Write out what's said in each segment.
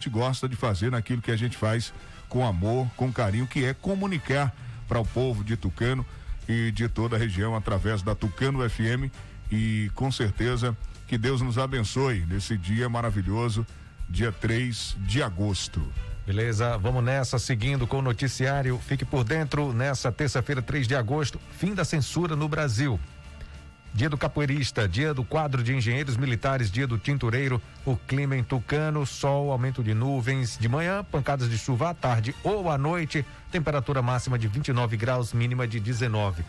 gente gosta de fazer naquilo que a gente faz com amor, com carinho, que é comunicar para o povo de Tucano e de toda a região através da Tucano FM e com certeza que Deus nos abençoe nesse dia maravilhoso, dia 3 de agosto. Beleza, vamos nessa, seguindo com o noticiário. Fique por dentro nessa terça-feira, 3 de agosto, fim da censura no Brasil. Dia do capoeirista, dia do quadro de engenheiros militares, dia do tintureiro, o clima em Tucano, sol, aumento de nuvens de manhã, pancadas de chuva à tarde ou à noite, temperatura máxima de 29 graus, mínima de 19.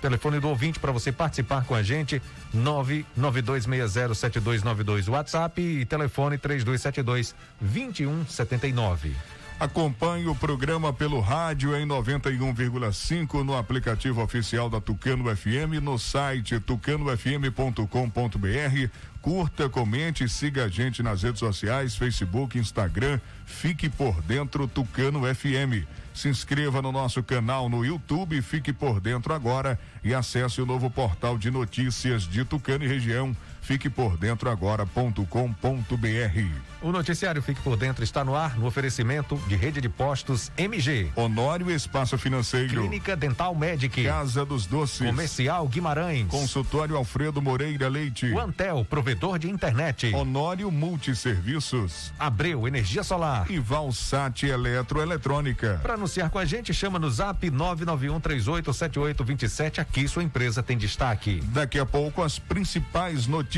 Telefone do ouvinte para você participar com a gente, 992607292, WhatsApp e telefone 3272 2179. Acompanhe o programa pelo rádio em 91,5 no aplicativo oficial da Tucano FM, no site tucanofm.com.br. Curta, comente, siga a gente nas redes sociais, Facebook, Instagram. Fique por dentro Tucano FM. Se inscreva no nosso canal no YouTube, fique por dentro agora e acesse o novo portal de notícias de Tucano e região Fique por dentro agora.com.br. O noticiário Fique por Dentro está no ar no oferecimento de rede de postos MG. Honório Espaço Financeiro. Clínica Dental Medic. Casa dos Doces. Comercial Guimarães. Consultório Alfredo Moreira Leite. O Antel, provedor de internet. Honório Multisserviços. Abreu Energia Solar. E Valsat Eletroeletrônica. Para anunciar com a gente, chama no zap 991387827. Aqui sua empresa tem destaque. Daqui a pouco as principais notícias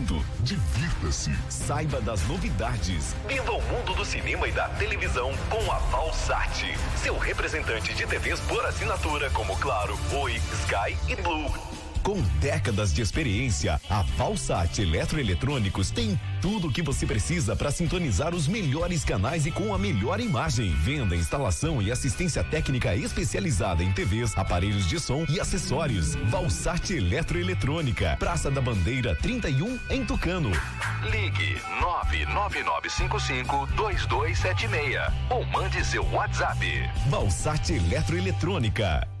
mundo. Divirta-se. Saiba das novidades. Viva o mundo do cinema e da televisão com a Valsat. Seu representante de TVs por assinatura como Claro, Oi, Sky e Blue. Com décadas de experiência, a Valsat Eletroeletrônicos tem tudo o que você precisa para sintonizar os melhores canais e com a melhor imagem. Venda, instalação e assistência técnica especializada em TVs, aparelhos de som e acessórios. Valsat Eletroeletrônica, Praça da Bandeira 31, em Tucano. Ligue 99955 2276 ou mande seu WhatsApp. Valsat Eletroeletrônica.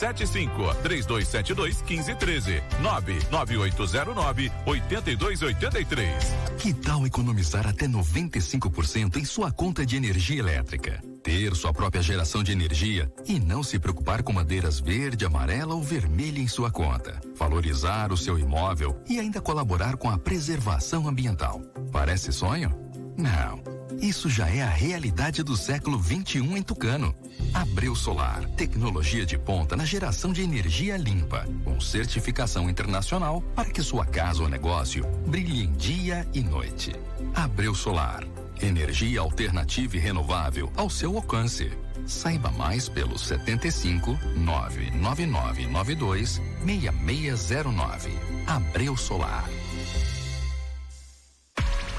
75 3272 1513 99809 8283. Que tal economizar até 95% em sua conta de energia elétrica? Ter sua própria geração de energia e não se preocupar com madeiras verde, amarela ou vermelha em sua conta. Valorizar o seu imóvel e ainda colaborar com a preservação ambiental. Parece sonho? Não. Isso já é a realidade do século 21 em Tucano. Abreu Solar, tecnologia de ponta na geração de energia limpa, com certificação internacional para que sua casa ou negócio brilhe em dia e noite. Abreu Solar, energia alternativa e renovável ao seu alcance. Saiba mais pelo 75 99992 6609. Abreu Solar.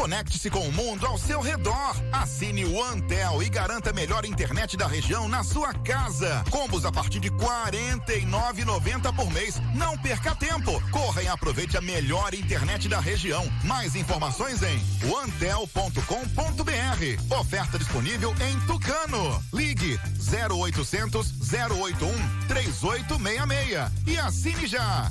Conecte-se com o mundo ao seu redor. Assine o Antel e garanta a melhor internet da região na sua casa. Combos a partir de R$ 49,90 por mês. Não perca tempo. Corra e aproveite a melhor internet da região. Mais informações em antel.com.br. Oferta disponível em Tucano. Ligue 0800 081 3866 e assine já.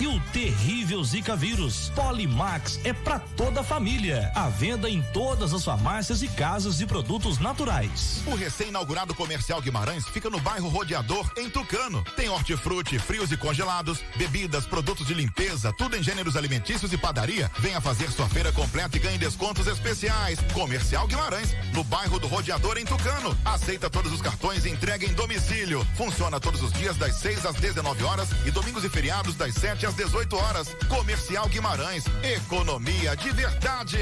e o terrível Zika vírus. Polimax é para toda a família. À venda em todas as farmácias e casas de produtos naturais. O recém-inaugurado Comercial Guimarães fica no bairro Rodeador, em Tucano. Tem hortifruti, frios e congelados, bebidas, produtos de limpeza, tudo em gêneros alimentícios e padaria. Venha fazer sua feira completa e ganhe descontos especiais. Comercial Guimarães, no bairro do Rodeador, em Tucano. Aceita todos os cartões e entrega em domicílio. Funciona todos os dias das 6 às 19 horas e domingos e feriados das 7 às 18 horas. Comercial Guimarães, economia de verdade.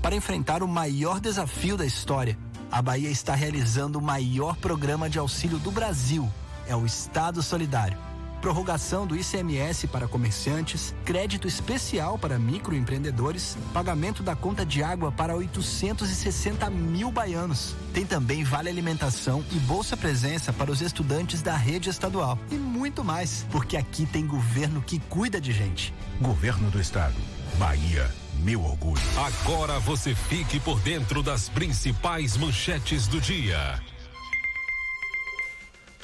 Para enfrentar o maior desafio da história, a Bahia está realizando o maior programa de auxílio do Brasil. É o Estado Solidário. Prorrogação do ICMS para comerciantes, crédito especial para microempreendedores, pagamento da conta de água para 860 mil baianos. Tem também vale alimentação e bolsa presença para os estudantes da rede estadual. E muito mais, porque aqui tem governo que cuida de gente. Governo do Estado. Bahia, meu orgulho. Agora você fique por dentro das principais manchetes do dia.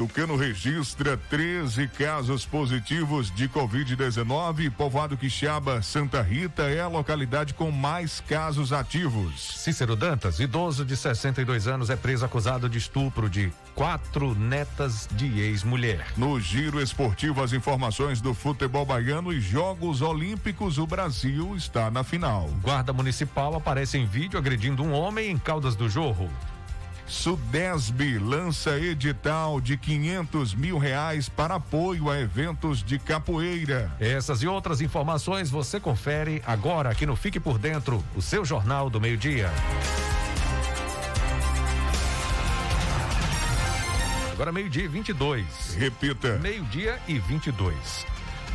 Tucano registra 13 casos positivos de Covid-19. Povoado Quixaba, Santa Rita é a localidade com mais casos ativos. Cícero Dantas, idoso de 62 anos, é preso acusado de estupro de quatro netas de ex-mulher. No giro esportivo, as informações do futebol baiano e Jogos Olímpicos, o Brasil está na final. Guarda Municipal aparece em vídeo agredindo um homem em Caldas do Jorro. Sudesb lança edital de 500 mil reais para apoio a eventos de capoeira. Essas e outras informações você confere agora aqui no Fique por Dentro, o seu jornal do meio-dia. Agora meio-dia e 22. Repita. Meio-dia e 22.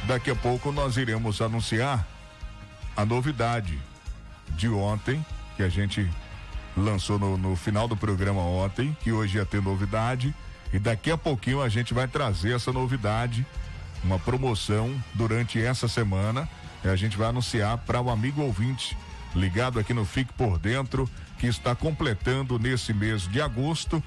Daqui a pouco nós iremos anunciar a novidade de ontem que a gente lançou no, no, final do programa ontem, que hoje ia ter novidade. E daqui a pouquinho a gente vai trazer essa novidade, uma promoção durante essa semana. E a gente vai anunciar para o amigo ouvinte ligado aqui no Fique por Dentro, que está completando nesse mês de agosto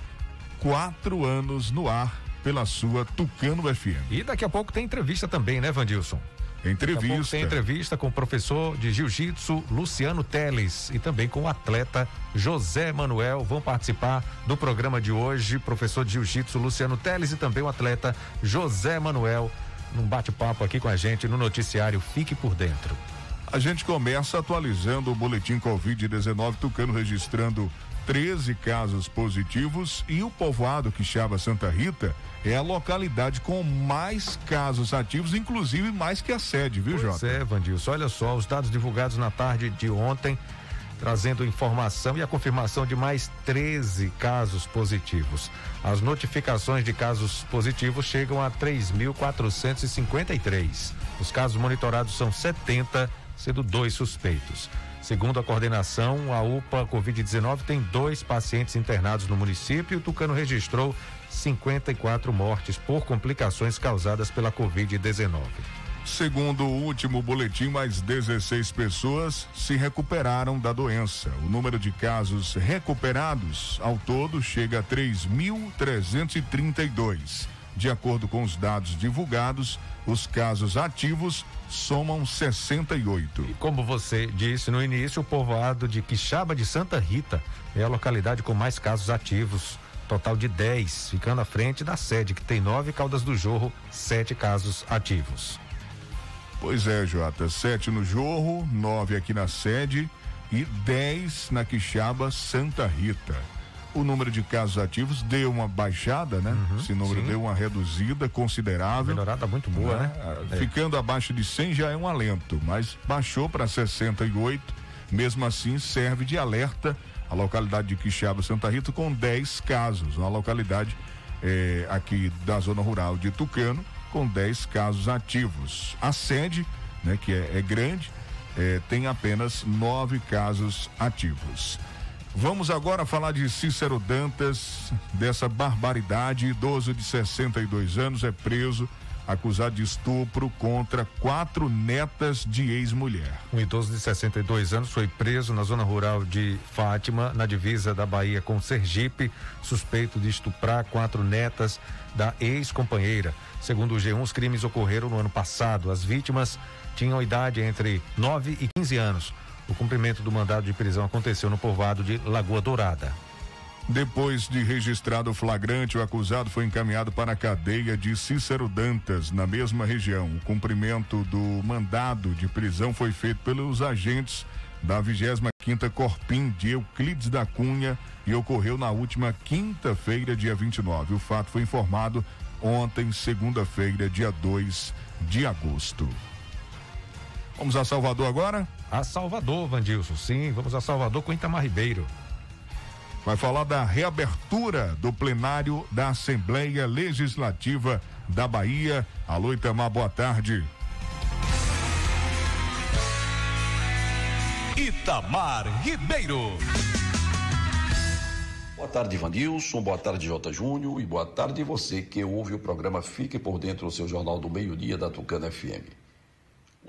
quatro anos no ar pela sua Tucano FM. E daqui a pouco tem entrevista também, né, Vandilson? Entrevista. Tem entrevista com o professor de jiu-jitsu Luciano Teles e também com o atleta José Manuel. Vão participar do programa de hoje, professor de jiu-jitsu Luciano Teles e também o atleta José Manuel, num bate-papo aqui com a gente no noticiário Fique por Dentro. A gente começa atualizando o boletim Covid-19, Tucano registrando 13 casos positivos e o povoado Quixaba Santa Rita é a localidade com mais casos ativos, inclusive mais que a sede, viu, pois Jota? É, Vandilson. Olha só, os dados divulgados na tarde de ontem, trazendo informação e a confirmação de mais 13 casos positivos. As notificações de casos positivos chegam a 3.453. Os casos monitorados são 70, sendo dois suspeitos. Segundo a coordenação, a UPA Covid-19 tem dois pacientes internados no município o Tucano registrou 54 mortes por complicações causadas pela Covid-19. Segundo o último boletim, mais 16 pessoas se recuperaram da doença. O número de casos recuperados ao todo chega a 3.332. De acordo com os dados divulgados, os casos ativos somam 68. E como você disse no início, o povoado de Quixaba de Santa Rita é a localidade com mais casos ativos. Total de 10, ficando à frente da sede, que tem nove Caldas do Jorro, sete casos ativos. Pois é, Jota. Sete no Jorro, nove aqui na sede e dez na Quixaba Santa Rita o número de casos ativos deu uma baixada, né? Uhum, Esse número sim. deu uma reduzida considerável. Melhorada muito boa, né? né? Ficando é. abaixo de 100 já é um alento, mas baixou para 68. Mesmo assim, serve de alerta a localidade de Quixaba, Santa Rita, com 10 casos. Uma localidade é, aqui da zona rural de Tucano, com 10 casos ativos. A sede, né, que é, é grande, é, tem apenas nove casos ativos. Vamos agora falar de Cícero Dantas, dessa barbaridade. Idoso de 62 anos é preso acusado de estupro contra quatro netas de ex-mulher. Um idoso de 62 anos foi preso na zona rural de Fátima, na divisa da Bahia com Sergipe, suspeito de estuprar quatro netas da ex-companheira. Segundo o G1, os crimes ocorreram no ano passado. As vítimas tinham idade entre 9 e 15 anos. O cumprimento do mandado de prisão aconteceu no povoado de Lagoa Dourada. Depois de registrado o flagrante, o acusado foi encaminhado para a cadeia de Cícero Dantas, na mesma região. O cumprimento do mandado de prisão foi feito pelos agentes da 25ª Corpim de Euclides da Cunha e ocorreu na última quinta-feira, dia 29. O fato foi informado ontem, segunda-feira, dia 2 de agosto. Vamos a Salvador agora? A Salvador, Vandilson. Sim, vamos a Salvador com Itamar Ribeiro. Vai falar da reabertura do plenário da Assembleia Legislativa da Bahia. Alô, Itamar, boa tarde. Itamar Ribeiro. Boa tarde, Vandilson. Boa tarde, J. Júnior. E boa tarde você que ouve o programa Fique por Dentro do seu Jornal do Meio-Dia da Tucana FM.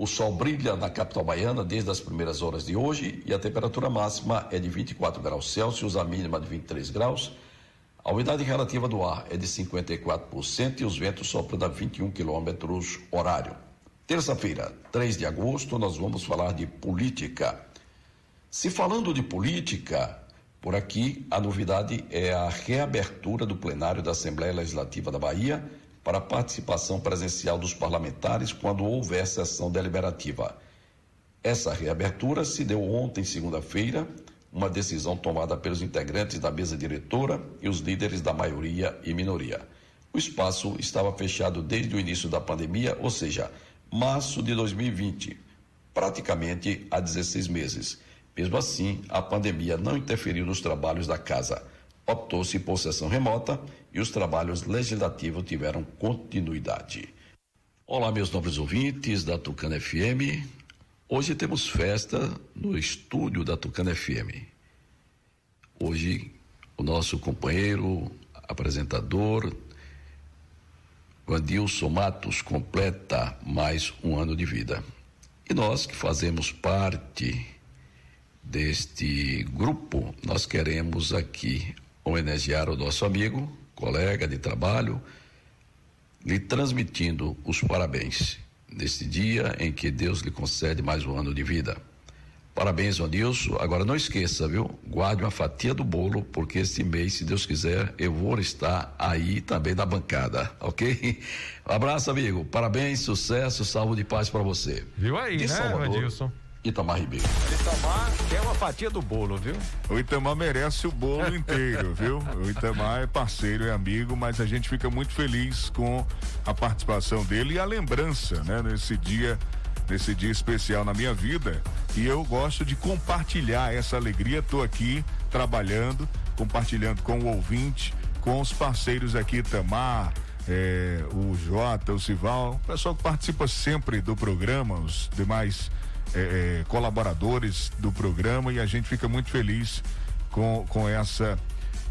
O sol brilha na capital baiana desde as primeiras horas de hoje e a temperatura máxima é de 24 graus Celsius, a mínima de 23 graus. A umidade relativa do ar é de 54% e os ventos sopram a 21 quilômetros horário. Terça-feira, 3 de agosto, nós vamos falar de política. Se falando de política, por aqui a novidade é a reabertura do plenário da Assembleia Legislativa da Bahia para a participação presencial dos parlamentares quando houver sessão deliberativa. Essa reabertura se deu ontem, segunda-feira, uma decisão tomada pelos integrantes da mesa diretora e os líderes da maioria e minoria. O espaço estava fechado desde o início da pandemia, ou seja, março de 2020, praticamente há 16 meses. Mesmo assim, a pandemia não interferiu nos trabalhos da casa optou-se por sessão remota e os trabalhos legislativos tiveram continuidade. Olá, meus nobres ouvintes da Tucana FM. Hoje temos festa no estúdio da Tucana FM. Hoje, o nosso companheiro, apresentador, Vandilson Matos, completa mais um ano de vida. E nós que fazemos parte deste grupo, nós queremos aqui homenagear o nosso amigo, colega de trabalho, lhe transmitindo os parabéns. neste dia em que Deus lhe concede mais um ano de vida. Parabéns, Nilson. Agora não esqueça, viu? Guarde uma fatia do bolo, porque este mês, se Deus quiser, eu vou estar aí também na bancada, ok? Um abraço, amigo. Parabéns, sucesso, saúde e paz para você. Viu aí, De né, Salvador, Adilson? Itamar Ribeiro. Itamar quer uma fatia do bolo, viu? O Itamar merece o bolo inteiro, viu? O Itamar é parceiro, é amigo, mas a gente fica muito feliz com a participação dele e a lembrança, né? Nesse dia, nesse dia especial na minha vida. E eu gosto de compartilhar essa alegria. Tô aqui trabalhando, compartilhando com o ouvinte, com os parceiros aqui, Itamar, é, o Jota, o Sival, o pessoal que participa sempre do programa, os demais é, é, colaboradores do programa e a gente fica muito feliz com, com essa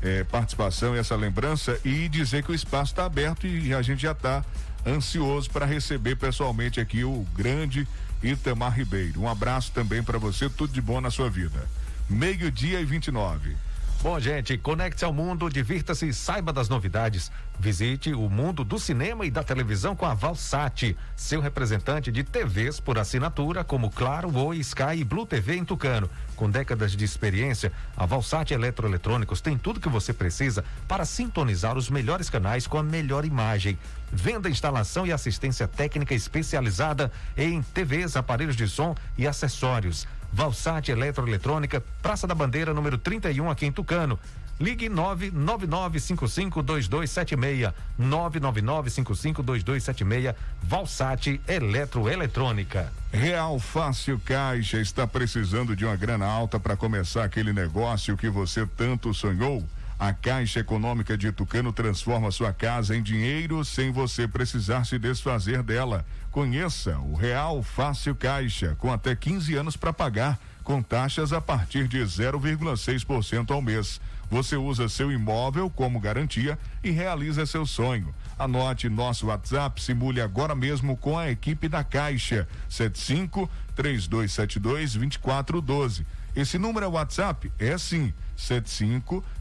é, participação e essa lembrança e dizer que o espaço está aberto e a gente já está ansioso para receber pessoalmente aqui o grande Itamar Ribeiro. Um abraço também para você, tudo de bom na sua vida. Meio-dia e 29. Bom, gente, conecte-se ao mundo, divirta-se e saiba das novidades. Visite o mundo do cinema e da televisão com a Valsat, seu representante de TVs por assinatura, como Claro, Oi, Sky e Blue TV em Tucano. Com décadas de experiência, a Valsat Eletroeletrônicos tem tudo que você precisa para sintonizar os melhores canais com a melhor imagem. Venda, instalação e assistência técnica especializada em TVs, aparelhos de som e acessórios. Valsat Eletroeletrônica, Praça da Bandeira, número 31, aqui em Tucano. Ligue 999552276. 999552276. Valsat Eletroeletrônica. Real Fácil Caixa está precisando de uma grana alta para começar aquele negócio que você tanto sonhou? A Caixa Econômica de Tucano transforma sua casa em dinheiro sem você precisar se desfazer dela. Conheça o Real Fácil Caixa, com até 15 anos para pagar, com taxas a partir de 0,6% ao mês. Você usa seu imóvel como garantia e realiza seu sonho. Anote nosso WhatsApp, simule agora mesmo com a equipe da Caixa. 75 3272 2412. Esse número é WhatsApp? É sim. 75 3272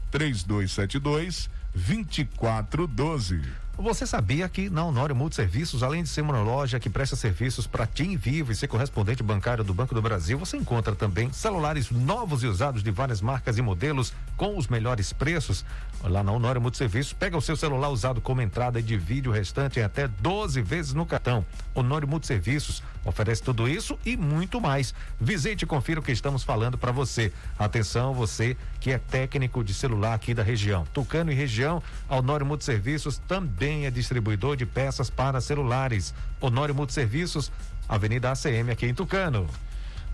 2412. Você sabia que na Honório Multiserviços, além de ser uma loja que presta serviços para TIM Vivo e ser correspondente bancário do Banco do Brasil, você encontra também celulares novos e usados de várias marcas e modelos com os melhores preços. Lá na Honório Multiserviços, pega o seu celular usado como entrada e divide o restante em até 12 vezes no cartão. Honório Multiserviços oferece tudo isso e muito mais. Visite e confira o que estamos falando para você. Atenção, você que é técnico de celular aqui da região. Tucano e região, Honório Multiserviços também é distribuidor de peças para celulares. Honório Multiserviços, Avenida ACM aqui em Tucano.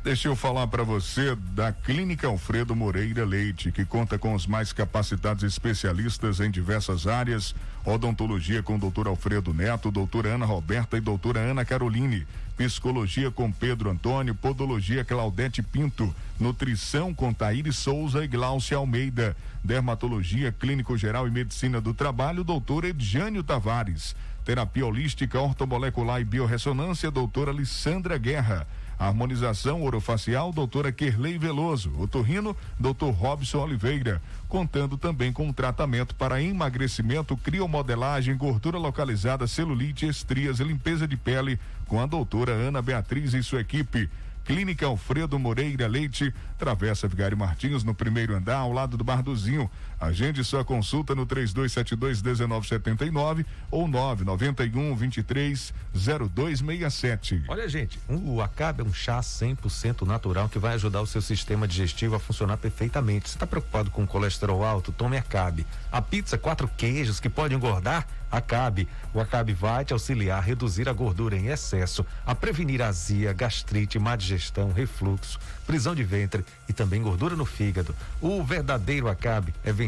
Deixa eu falar para você da Clínica Alfredo Moreira Leite, que conta com os mais capacitados especialistas em diversas áreas: odontologia com doutor Alfredo Neto, doutora Ana Roberta e doutora Ana Caroline, psicologia com Pedro Antônio, podologia Claudete Pinto, nutrição com Taíri Souza e Glaucia Almeida, dermatologia clínico geral e medicina do trabalho, doutor Edjânio Tavares, terapia holística, ortomolecular e biorressonância, doutora Alessandra Guerra. Harmonização orofacial, doutora Kerley Veloso. Otorrino, doutor Robson Oliveira. Contando também com tratamento para emagrecimento, criomodelagem, gordura localizada, celulite, estrias e limpeza de pele com a doutora Ana Beatriz e sua equipe. Clínica Alfredo Moreira Leite, Travessa Vigário Martins, no primeiro andar, ao lado do Barduzinho. Agende sua consulta no 3272-1979 ou 991 23 0267. Olha, gente, um, o Acabe é um chá 100% natural que vai ajudar o seu sistema digestivo a funcionar perfeitamente. Você está preocupado com colesterol alto? Tome Acabe. A pizza quatro queijos que pode engordar? Acabe. O Acabe vai te auxiliar a reduzir a gordura em excesso, a prevenir azia, gastrite, má digestão, refluxo, prisão de ventre e também gordura no fígado. O verdadeiro Acabe é vendido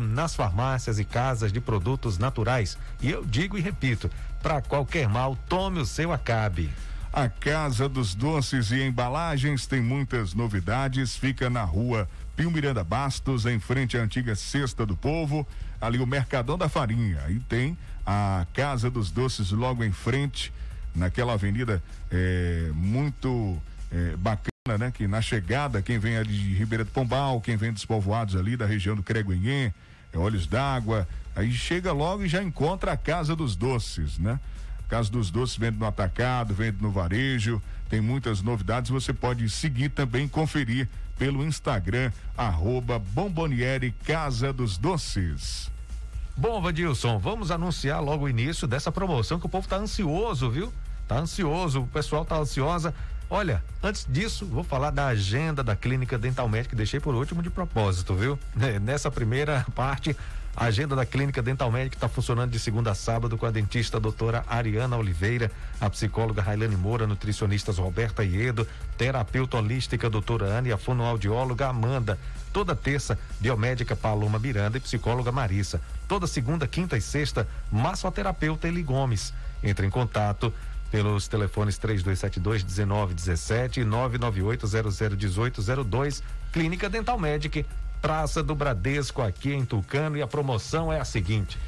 nas farmácias e casas de produtos naturais. E eu digo e repito, para qualquer mal, tome o seu Acabe. A Casa dos Doces e Embalagens tem muitas novidades. Fica na rua Pio Miranda Bastos, em frente à antiga Cesta do Povo, ali o Mercadão da Farinha. E tem a Casa dos Doces logo em frente, naquela avenida é, muito é, bacana, né? Que na chegada, quem vem ali de Ribeira do Pombal, quem vem dos povoados ali da região do Creguenhê, é, Olhos d'Água, aí chega logo e já encontra a Casa dos Doces, né? Casa dos Doces vende no atacado, vende no varejo, tem muitas novidades. Você pode seguir também, conferir pelo Instagram, arroba Casa dos Doces. Bom, Vadilson, vamos anunciar logo o início dessa promoção que o povo tá ansioso, viu? Tá ansioso, o pessoal tá ansiosa. Olha, antes disso, vou falar da agenda da Clínica Dental Médica, que deixei por último de propósito, viu? Nessa primeira parte, a agenda da Clínica Dental Médica está funcionando de segunda a sábado com a dentista doutora Ariana Oliveira, a psicóloga Railane Moura, nutricionistas Roberta Iedo, terapeuta holística doutora Ana e a fonoaudióloga Amanda. Toda terça, biomédica Paloma Miranda e psicóloga Marissa. Toda segunda, quinta e sexta, massoterapeuta Eli Gomes. Entre em contato pelos telefones 3272 1917 e 998 001802, Clínica Dental Medic Praça do Bradesco aqui em Tucano e a promoção é a seguinte.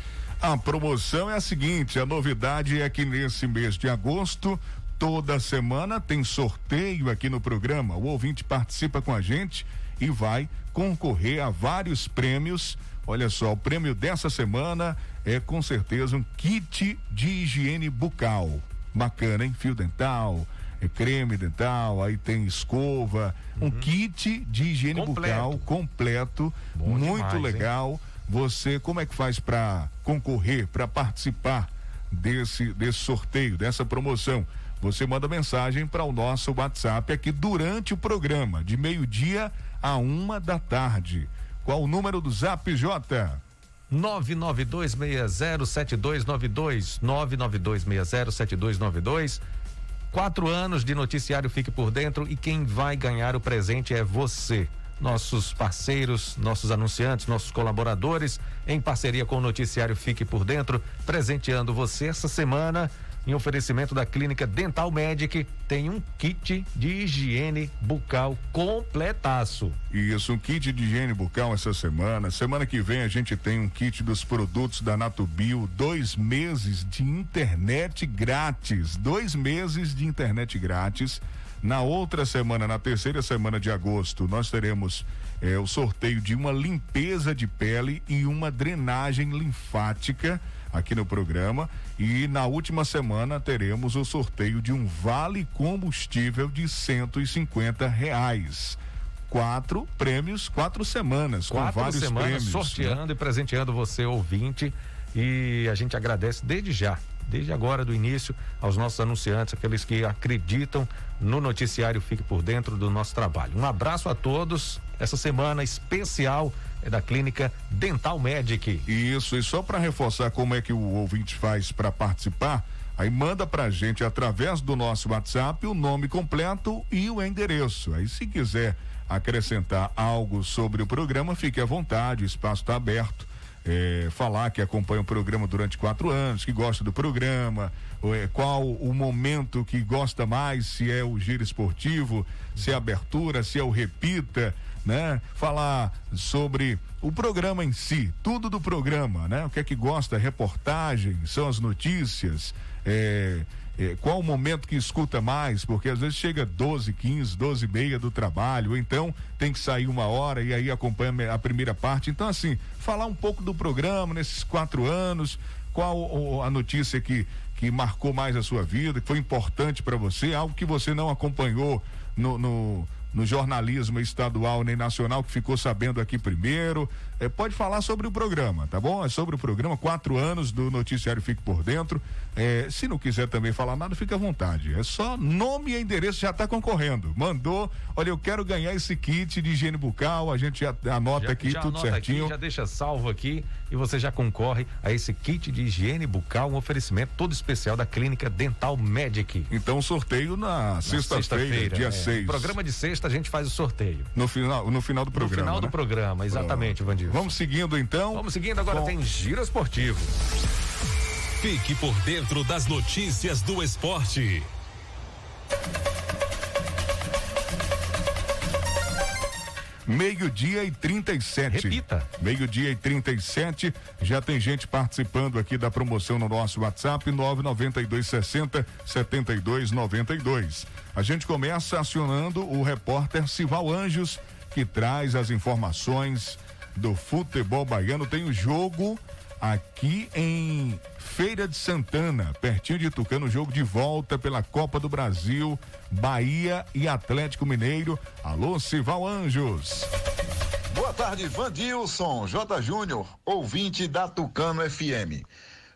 A promoção é a seguinte, a novidade é que nesse mês de agosto, toda semana tem sorteio aqui no programa. O ouvinte participa com a gente e vai concorrer a vários prêmios. Olha só, o prêmio dessa semana é com certeza um kit de higiene bucal. Bacana, hein? Fio dental, é creme dental, aí tem escova, uhum. um kit de higiene completo. bucal completo, Bom muito demais, legal. Hein? Você, como é que faz para concorrer, para participar desse, desse sorteio, dessa promoção? Você manda mensagem para o nosso WhatsApp aqui durante o programa, de meio-dia a uma da tarde. Qual o número do Zap, Jota? 992607292, 992607292 Quatro anos de noticiário Fique por Dentro e quem vai ganhar o presente é você. Nossos parceiros, nossos anunciantes, nossos colaboradores, em parceria com o noticiário Fique por Dentro, presenteando você essa semana em oferecimento da Clínica Dental Medic, tem um kit de higiene bucal completaço. Isso, um kit de higiene bucal essa semana. Semana que vem a gente tem um kit dos produtos da Natubio, dois meses de internet grátis. Dois meses de internet grátis. Na outra semana, na terceira semana de agosto, nós teremos eh, o sorteio de uma limpeza de pele e uma drenagem linfática aqui no programa. E na última semana teremos o sorteio de um vale combustível de 150 reais quatro prêmios, quatro semanas, quatro com vários semanas prêmios. Né? Sorteando né? e presenteando você, ouvinte. E a gente agradece desde já, desde agora do início, aos nossos anunciantes, aqueles que acreditam no noticiário Fique por Dentro do nosso trabalho. Um abraço a todos. Essa semana especial é da clínica Dental Medic. Isso, e só para reforçar como é que o ouvinte faz para participar, aí manda pra gente através do nosso WhatsApp o nome completo e o endereço. Aí se quiser acrescentar algo sobre o programa, fique à vontade, o espaço está aberto. É, falar que acompanha o programa durante quatro anos, que gosta do programa, é, qual o momento que gosta mais, se é o giro esportivo, se é a abertura, se é o repita, né? Falar sobre o programa em si, tudo do programa, né? O que é que gosta, reportagem, são as notícias, é, é, qual o momento que escuta mais, porque às vezes chega 12, 15, 12 e meia do trabalho, ou então tem que sair uma hora e aí acompanha a primeira parte. Então, assim, falar um pouco do programa nesses quatro anos, qual a notícia que, que marcou mais a sua vida, que foi importante para você, algo que você não acompanhou no, no no jornalismo estadual nem nacional que ficou sabendo aqui primeiro. É, pode falar sobre o programa, tá bom? É sobre o programa, quatro anos do Noticiário Fique por Dentro. É, se não quiser também falar nada, fica à vontade. É só nome e endereço, já está concorrendo. Mandou, olha, eu quero ganhar esse kit de higiene bucal, a gente já anota já, aqui já tudo anota certinho. Aqui, já deixa salvo aqui e você já concorre a esse kit de higiene bucal, um oferecimento todo especial da Clínica Dental Medic. Então, sorteio na, na sexta-feira, sexta dia 6. É. Programa de sexta a gente faz o sorteio. No final, no final do programa. No final né? do programa, exatamente, Vandir. Vamos seguindo então. Vamos seguindo, agora com... tem Giro Esportivo. Fique por dentro das notícias do esporte. Meio-dia e 37. Repita. Meio-dia e 37. Já tem gente participando aqui da promoção no nosso WhatsApp 99260 7292. A gente começa acionando o repórter Sival Anjos, que traz as informações do futebol baiano. Tem o jogo aqui em Feira de Santana, pertinho de Tucano, jogo de volta pela Copa do Brasil, Bahia e Atlético Mineiro. Alô, Sival Anjos. Boa tarde, Vandilson, J. Júnior, ouvinte da Tucano FM.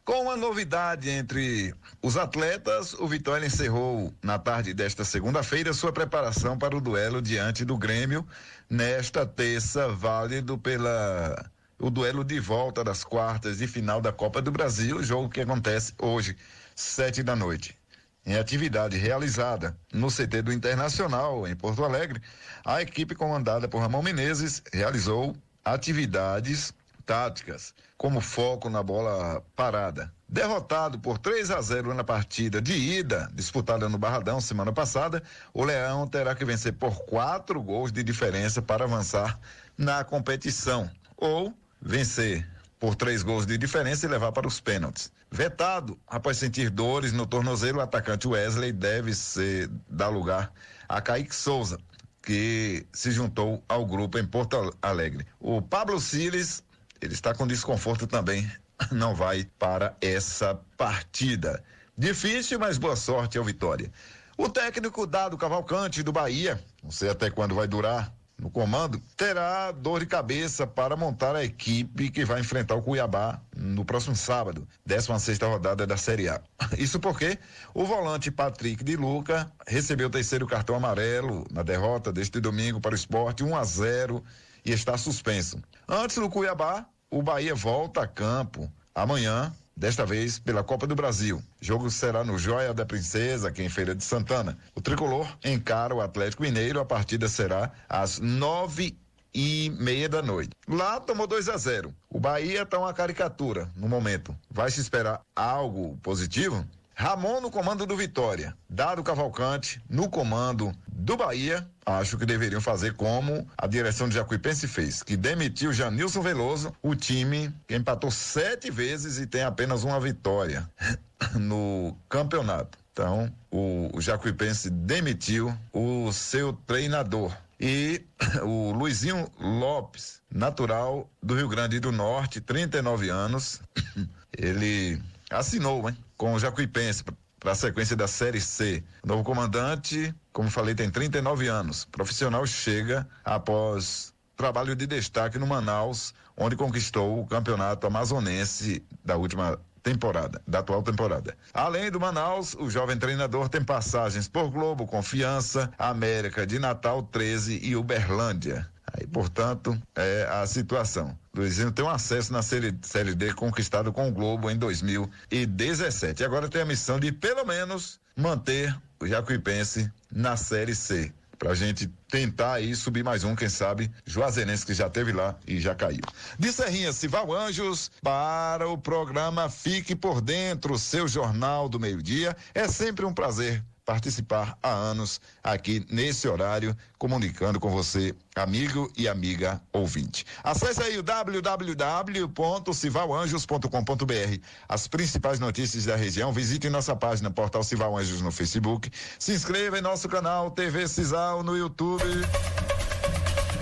Com uma novidade entre os atletas, o Vitória encerrou na tarde desta segunda-feira sua preparação para o duelo diante do Grêmio nesta terça, válido pela o duelo de volta das quartas de final da Copa do Brasil, jogo que acontece hoje, sete da noite. Em atividade realizada no CT do Internacional, em Porto Alegre, a equipe comandada por Ramon Menezes realizou atividades táticas, como foco na bola parada. Derrotado por 3 a 0 na partida de ida, disputada no Barradão semana passada, o Leão terá que vencer por quatro gols de diferença para avançar na competição. Ou vencer por três gols de diferença e levar para os pênaltis. Vetado, após sentir dores no tornozelo, o atacante Wesley deve ser dar lugar a Kaique Souza, que se juntou ao grupo em Porto Alegre. O Pablo Siles ele está com desconforto também, não vai para essa partida. Difícil, mas boa sorte ao Vitória. O técnico Dado Cavalcante do Bahia, não sei até quando vai durar no comando, terá dor de cabeça para montar a equipe que vai enfrentar o Cuiabá no próximo sábado, 16 rodada da Série A. Isso porque o volante Patrick de Luca recebeu o terceiro cartão amarelo na derrota deste domingo para o esporte 1 a 0 e está suspenso. Antes do Cuiabá, o Bahia volta a campo amanhã, desta vez pela Copa do Brasil. O jogo será no Joia da Princesa, aqui em Feira de Santana. O tricolor encara o Atlético Mineiro. A partida será às nove e meia da noite. Lá tomou 2 a 0. O Bahia está uma caricatura no momento. Vai se esperar algo positivo? Ramon no comando do Vitória, Dado Cavalcante no comando do Bahia, acho que deveriam fazer como a direção de Jacuipense fez, que demitiu Janilson Veloso, o time que empatou sete vezes e tem apenas uma vitória no campeonato. Então, o, o Jacuipense demitiu o seu treinador. E o Luizinho Lopes, natural do Rio Grande do Norte, 39 anos, ele assinou, hein? Com o Jacuipense para a sequência da Série C. O novo comandante, como falei, tem 39 anos. Profissional chega após trabalho de destaque no Manaus, onde conquistou o campeonato amazonense da última temporada, da atual temporada. Além do Manaus, o jovem treinador tem passagens por Globo, Confiança, América de Natal 13 e Uberlândia. Aí, portanto, é a situação. Luizinho tem um acesso na série, D conquistado com o Globo em 2017. Agora tem a missão de, pelo menos, manter o Jacuipense na Série C. Pra gente tentar aí subir mais um, quem sabe, Juazeirense que já teve lá e já caiu. De Serrinha, Sival Anjos, para o programa Fique por Dentro, seu jornal do meio-dia. É sempre um prazer participar há anos aqui nesse horário, comunicando com você, amigo e amiga ouvinte. Acesse aí o www.civalanjos.com.br. As principais notícias da região. Visite nossa página Portal Cival Anjos no Facebook. Se inscreva em nosso canal TV Cisal no YouTube.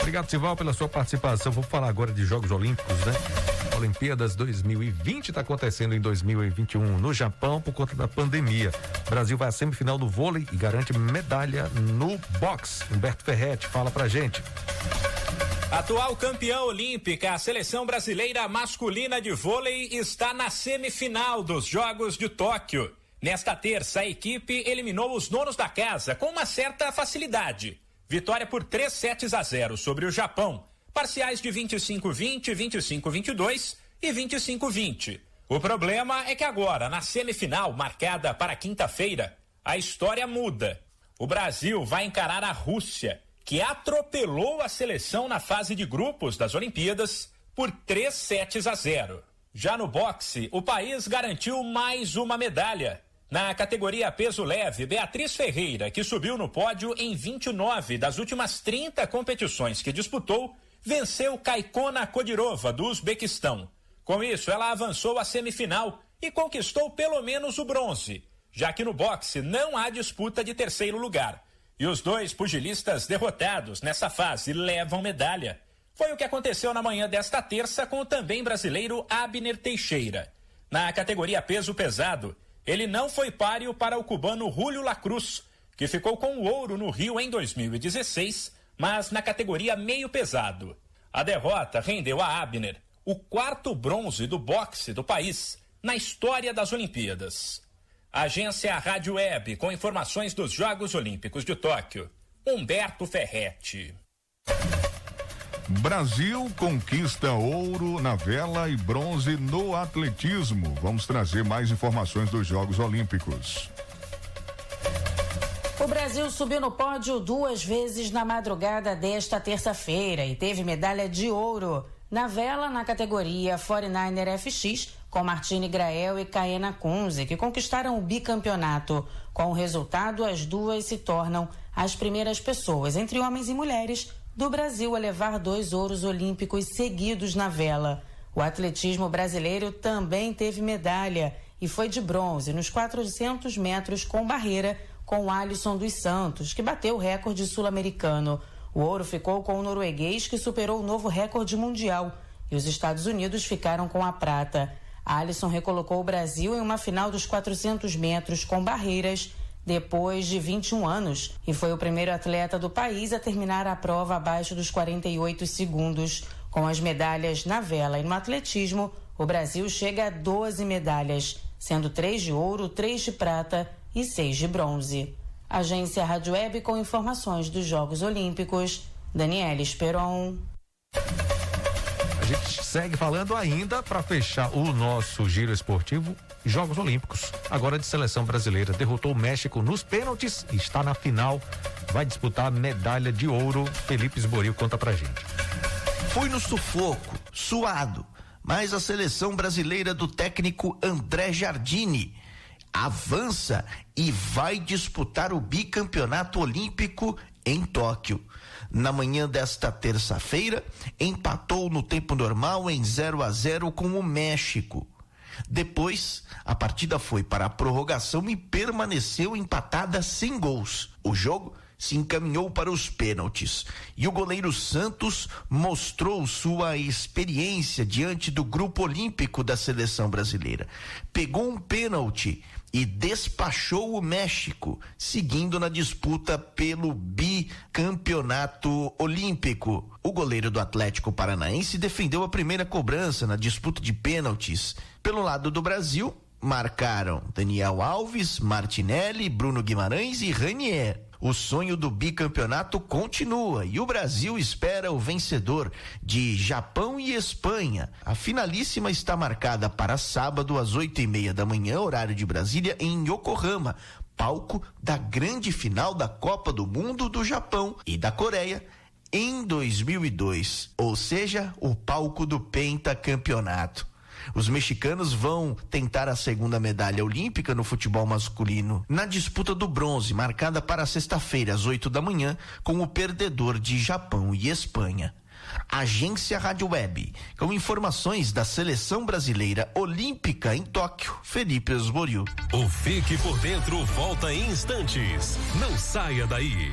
Obrigado, Sival, pela sua participação. Vou falar agora de Jogos Olímpicos, né? Olimpíadas 2020 está acontecendo em 2021 no Japão por conta da pandemia. O Brasil vai à semifinal do vôlei e garante medalha no boxe. Humberto Ferretti fala pra gente. Atual campeã olímpica, a seleção brasileira masculina de vôlei está na semifinal dos Jogos de Tóquio. Nesta terça, a equipe eliminou os donos da casa com uma certa facilidade. Vitória por 3 sets a 0 sobre o Japão parciais de 25-20, 25-22 e 25-20. O problema é que agora, na semifinal marcada para quinta-feira, a história muda. O Brasil vai encarar a Rússia, que atropelou a seleção na fase de grupos das Olimpíadas por 3 sets a 0. Já no boxe, o país garantiu mais uma medalha. Na categoria peso leve, Beatriz Ferreira, que subiu no pódio em 29 das últimas 30 competições que disputou, venceu Kaikona Kodirova, do Uzbequistão. Com isso, ela avançou à semifinal e conquistou pelo menos o bronze, já que no boxe não há disputa de terceiro lugar. E os dois pugilistas derrotados nessa fase levam medalha. Foi o que aconteceu na manhã desta terça com o também brasileiro Abner Teixeira. Na categoria peso pesado, ele não foi páreo para o cubano Julio Lacruz, que ficou com o ouro no Rio em 2016, mas na categoria meio pesado. A derrota rendeu a Abner o quarto bronze do boxe do país na história das Olimpíadas. Agência Rádio Web com informações dos Jogos Olímpicos de Tóquio. Humberto Ferretti. Brasil conquista ouro na vela e bronze no atletismo. Vamos trazer mais informações dos Jogos Olímpicos. O Brasil subiu no pódio duas vezes na madrugada desta terça-feira e teve medalha de ouro na vela na categoria 49er FX com Martine Grael e Caena Kunze, que conquistaram o bicampeonato. Com o resultado, as duas se tornam as primeiras pessoas, entre homens e mulheres, do Brasil a levar dois ouros olímpicos seguidos na vela. O atletismo brasileiro também teve medalha e foi de bronze nos 400 metros com barreira com Alisson dos Santos, que bateu o recorde sul-americano. O ouro ficou com o norueguês, que superou o novo recorde mundial, e os Estados Unidos ficaram com a prata. Alisson recolocou o Brasil em uma final dos 400 metros com barreiras depois de 21 anos e foi o primeiro atleta do país a terminar a prova abaixo dos 48 segundos. Com as medalhas na vela e no atletismo, o Brasil chega a 12 medalhas, sendo três de ouro, três de prata e seis de bronze. Agência Rádio Web com informações dos Jogos Olímpicos. Daniela Esperon. A gente segue falando ainda para fechar o nosso giro esportivo Jogos Olímpicos. Agora de seleção brasileira derrotou o México nos pênaltis e está na final. Vai disputar a medalha de ouro. Felipe Esboril conta pra gente. Foi no sufoco, suado, mas a seleção brasileira do técnico André Jardine avança e vai disputar o bicampeonato olímpico em Tóquio na manhã desta terça-feira, empatou no tempo normal em 0 a 0 com o México. Depois, a partida foi para a prorrogação e permaneceu empatada sem gols. O jogo se encaminhou para os pênaltis e o goleiro Santos mostrou sua experiência diante do grupo olímpico da seleção brasileira. Pegou um pênalti e despachou o México, seguindo na disputa pelo bicampeonato olímpico. O goleiro do Atlético Paranaense defendeu a primeira cobrança na disputa de pênaltis. Pelo lado do Brasil, marcaram Daniel Alves, Martinelli, Bruno Guimarães e Ranier. O sonho do bicampeonato continua e o Brasil espera o vencedor de Japão e Espanha. A finalíssima está marcada para sábado às oito e meia da manhã, horário de Brasília, em Yokohama, palco da grande final da Copa do Mundo do Japão e da Coreia em 2002, ou seja, o palco do pentacampeonato. Os mexicanos vão tentar a segunda medalha olímpica no futebol masculino na disputa do bronze, marcada para sexta-feira, às 8 da manhã, com o perdedor de Japão e Espanha. Agência Rádio Web, com informações da seleção brasileira olímpica em Tóquio, Felipe Osborio. O Fique por Dentro volta em instantes. Não saia daí.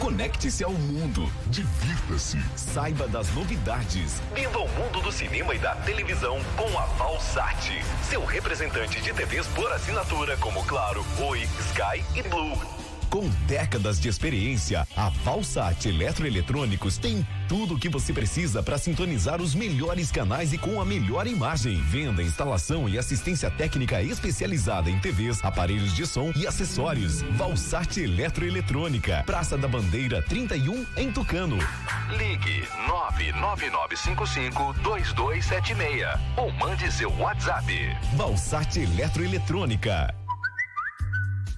Conecte-se ao mundo. Divirta-se. Saiba das novidades. Viva o mundo do cinema e da televisão com a Valsat. Seu representante de TVs por assinatura como Claro, Oi, Sky e Blue. Com décadas de experiência, a Valsat Eletroeletrônicos tem tudo o que você precisa para sintonizar os melhores canais e com a melhor imagem. Venda, instalação e assistência técnica especializada em TVs, aparelhos de som e acessórios. Valsat Eletroeletrônica, Praça da Bandeira 31 em Tucano. Ligue 99955 2276 ou mande seu WhatsApp. Valsat Eletroeletrônica.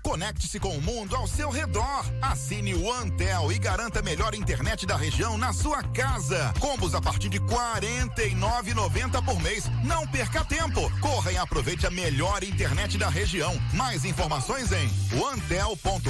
Conecte-se com o mundo ao seu redor. Assine o Antel e garanta a melhor internet da região na sua casa. Combos a partir de R$ 49,90 por mês. Não perca tempo. Corra e aproveite a melhor internet da região. Mais informações em antel.com.br.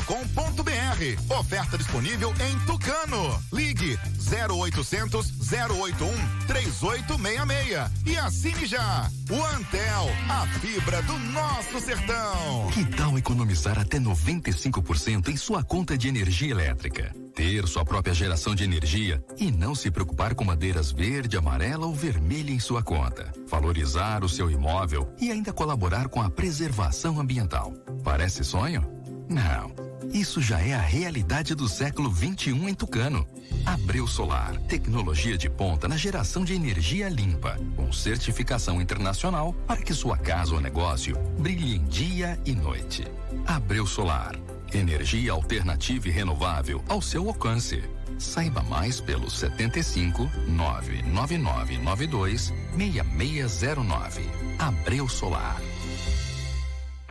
Oferta disponível em Tucano. Ligue 0800 081 3866 e assine já. O Antel, a fibra do nosso sertão. Que tal economizar até 95% em sua conta de energia elétrica? Ter sua própria geração de energia e não se preocupar com madeiras verde, amarela ou vermelha em sua conta. Valorizar o seu imóvel e ainda colaborar com a preservação ambiental. Parece sonho? Não. Isso já é a realidade do século 21 em Tucano. Abreu Solar, tecnologia de ponta na geração de energia limpa, com certificação internacional para que sua casa ou negócio brilhe em dia e noite. Abreu Solar, energia alternativa e renovável ao seu alcance. Saiba mais pelo 75 99992 6609. Abreu Solar.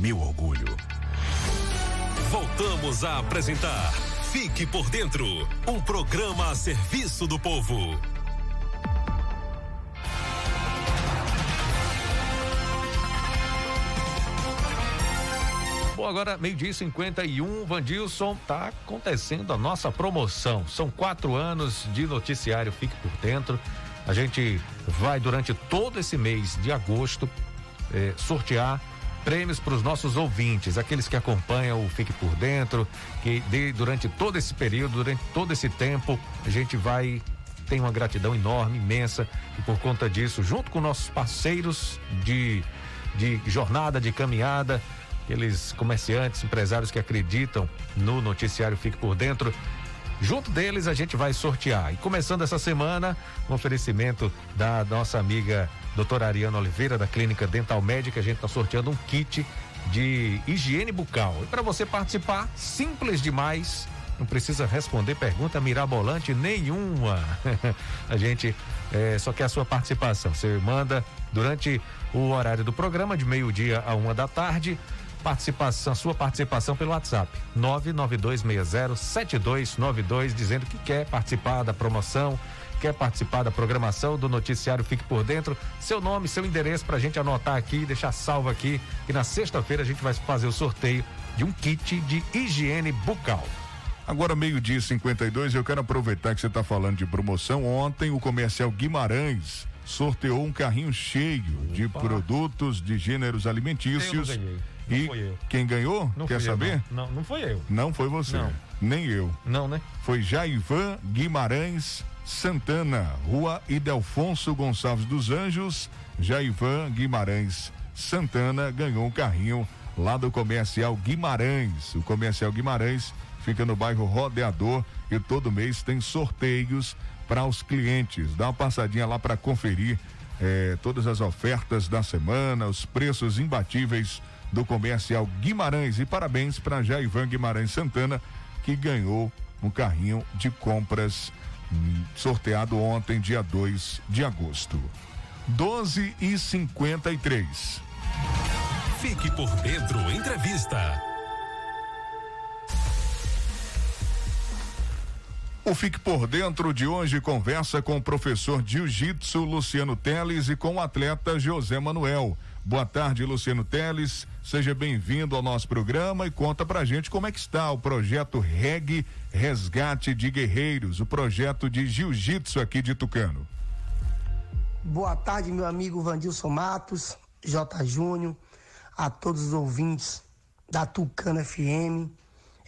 meu orgulho. Voltamos a apresentar Fique por Dentro um programa a serviço do povo. Bom, agora meio-dia 51, Vandilson, tá acontecendo a nossa promoção. São quatro anos de noticiário Fique por Dentro. A gente vai durante todo esse mês de agosto eh, sortear prêmios para os nossos ouvintes, aqueles que acompanham o Fique por Dentro, que de, durante todo esse período, durante todo esse tempo, a gente vai tem uma gratidão enorme, imensa, e por conta disso, junto com nossos parceiros de, de jornada, de caminhada, aqueles comerciantes, empresários que acreditam no noticiário Fique por Dentro, Junto deles a gente vai sortear. E começando essa semana, um oferecimento da nossa amiga doutora Ariana Oliveira, da Clínica Dental Médica, a gente está sorteando um kit de higiene bucal. E para você participar, simples demais, não precisa responder pergunta mirabolante nenhuma. a gente é, só quer a sua participação. Você manda durante o horário do programa, de meio-dia a uma da tarde, participação, sua participação pelo WhatsApp 992607292 dizendo que quer participar da promoção quer participar da programação do noticiário Fique por Dentro, seu nome, seu endereço para a gente anotar aqui, deixar salvo aqui. E na sexta-feira a gente vai fazer o sorteio de um kit de higiene bucal. Agora, meio-dia e 52, eu quero aproveitar que você está falando de promoção. Ontem, o comercial Guimarães sorteou um carrinho cheio Opa. de produtos de gêneros alimentícios. e quem ganhou? Não Quer saber? Eu, não. não, não foi eu. Não foi você. Não. Nem eu. Não, né? Foi Jaivan Guimarães Santana, Rua Idelfonso Gonçalves dos Anjos. Jaivan Guimarães Santana ganhou um carrinho lá do comercial Guimarães. O comercial Guimarães fica no bairro Rodeador e todo mês tem sorteios para os clientes. Dá uma passadinha lá para conferir eh, todas as ofertas da semana, os preços imbatíveis do comercial Guimarães. E parabéns para Jaivan Guimarães Santana, que ganhou um carrinho de compras sorteado ontem, dia 2 de agosto. 12 e 53. Fique por dentro, entrevista. O Fique por Dentro de hoje conversa com o professor de Jiu-Jitsu Luciano Teles e com o atleta José Manuel. Boa tarde, Luciano Teles. Seja bem-vindo ao nosso programa e conta pra gente como é que está o projeto REG Resgate de Guerreiros, o projeto de Jiu-Jitsu aqui de Tucano. Boa tarde, meu amigo Vandilson Matos, J. Júnior, a todos os ouvintes da Tucano FM.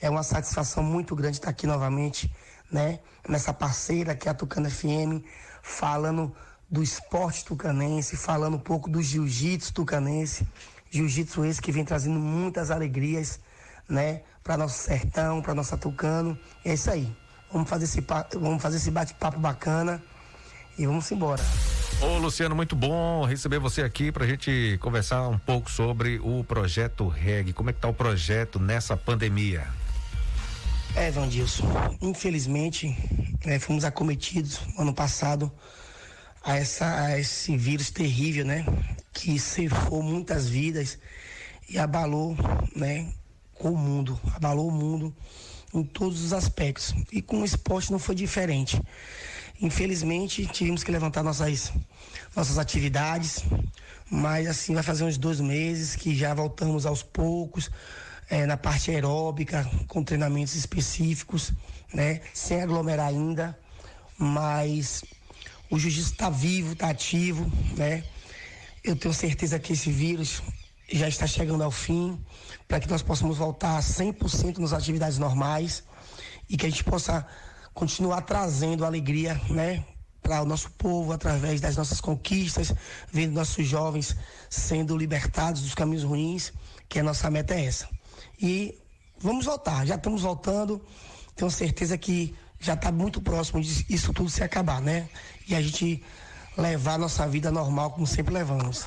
É uma satisfação muito grande estar aqui novamente né? Nessa parceira que é a Tucana FM, falando do esporte tucanense, falando um pouco do jiu-jitsu tucanense, jiu-jitsu esse que vem trazendo muitas alegrias, né, para nosso sertão, para nossa Tucano. É isso aí. Vamos fazer esse vamos fazer esse bate-papo bacana e vamos embora. Ô Luciano, muito bom receber você aqui para a gente conversar um pouco sobre o projeto REG. Como é que tá o projeto nessa pandemia? É, Vandilson, infelizmente é, fomos acometidos ano passado a, essa, a esse vírus terrível, né? Que ceifou muitas vidas e abalou, né? O mundo, abalou o mundo em todos os aspectos. E com o esporte não foi diferente. Infelizmente, tivemos que levantar nossas, nossas atividades, mas assim vai fazer uns dois meses que já voltamos aos poucos é, na parte aeróbica, com treinamentos específicos, né? Sem aglomerar ainda, mas o jiu-jitsu está vivo, está ativo, né? Eu tenho certeza que esse vírus já está chegando ao fim, para que nós possamos voltar 100% nas atividades normais e que a gente possa continuar trazendo alegria, né? Para o nosso povo através das nossas conquistas, vendo nossos jovens sendo libertados dos caminhos ruins, que a nossa meta é essa. E vamos voltar, já estamos voltando. Tenho certeza que já está muito próximo disso tudo se acabar, né? E a gente levar a nossa vida normal como sempre levamos.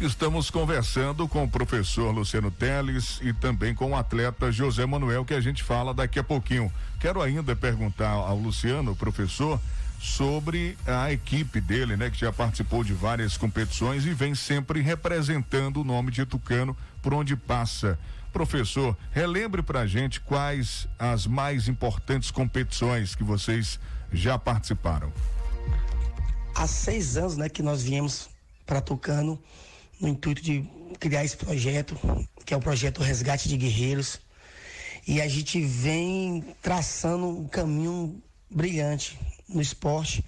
Estamos conversando com o professor Luciano Teles e também com o atleta José Manuel, que a gente fala daqui a pouquinho. Quero ainda perguntar ao Luciano, professor, sobre a equipe dele, né, que já participou de várias competições e vem sempre representando o nome de Tucano por onde passa. Professor, relembre para a gente quais as mais importantes competições que vocês já participaram. Há seis anos, né, que nós viemos para Tucano no intuito de criar esse projeto, que é o projeto Resgate de Guerreiros. E a gente vem traçando um caminho brilhante no esporte,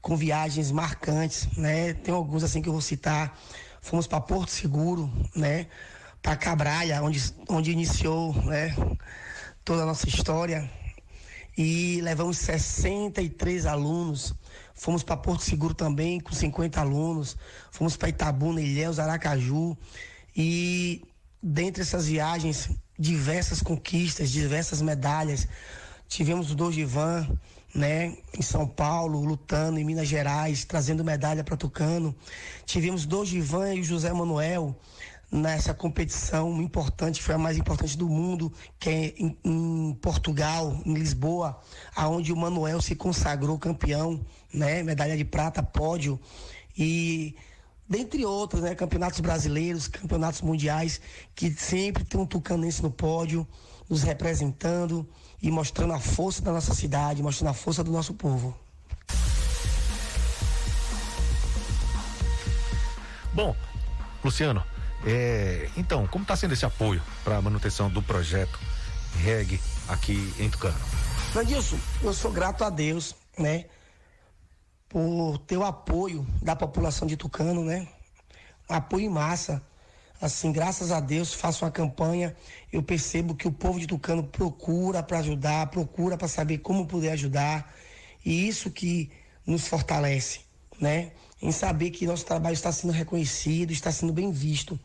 com viagens marcantes, né? Tem alguns assim que eu vou citar. Fomos para Porto Seguro, né? Para Cabraia, onde, onde iniciou né, toda a nossa história. E levamos 63 alunos. Fomos para Porto Seguro também, com 50 alunos. Fomos para Itabuna, Ilhéus, Aracaju. E dentre essas viagens, diversas conquistas, diversas medalhas. Tivemos o Dogivan, né, em São Paulo, lutando em Minas Gerais, trazendo medalha para Tucano. Tivemos Dogivan e o José Manuel nessa competição importante, foi a mais importante do mundo, que é em, em Portugal, em Lisboa, aonde o Manuel se consagrou campeão, né? Medalha de prata, pódio e dentre outros, né? Campeonatos brasileiros, campeonatos mundiais, que sempre tem um tucanense no pódio, nos representando e mostrando a força da nossa cidade, mostrando a força do nosso povo. Bom, Luciano, é, então, como está sendo esse apoio para a manutenção do projeto REG aqui em Tucano? Vandilson, eu sou grato a Deus, né? Por ter o apoio da população de Tucano, né? Apoio em massa. Assim, graças a Deus, faço uma campanha. Eu percebo que o povo de Tucano procura para ajudar, procura para saber como poder ajudar. E isso que nos fortalece, né? Em saber que nosso trabalho está sendo reconhecido, está sendo bem visto,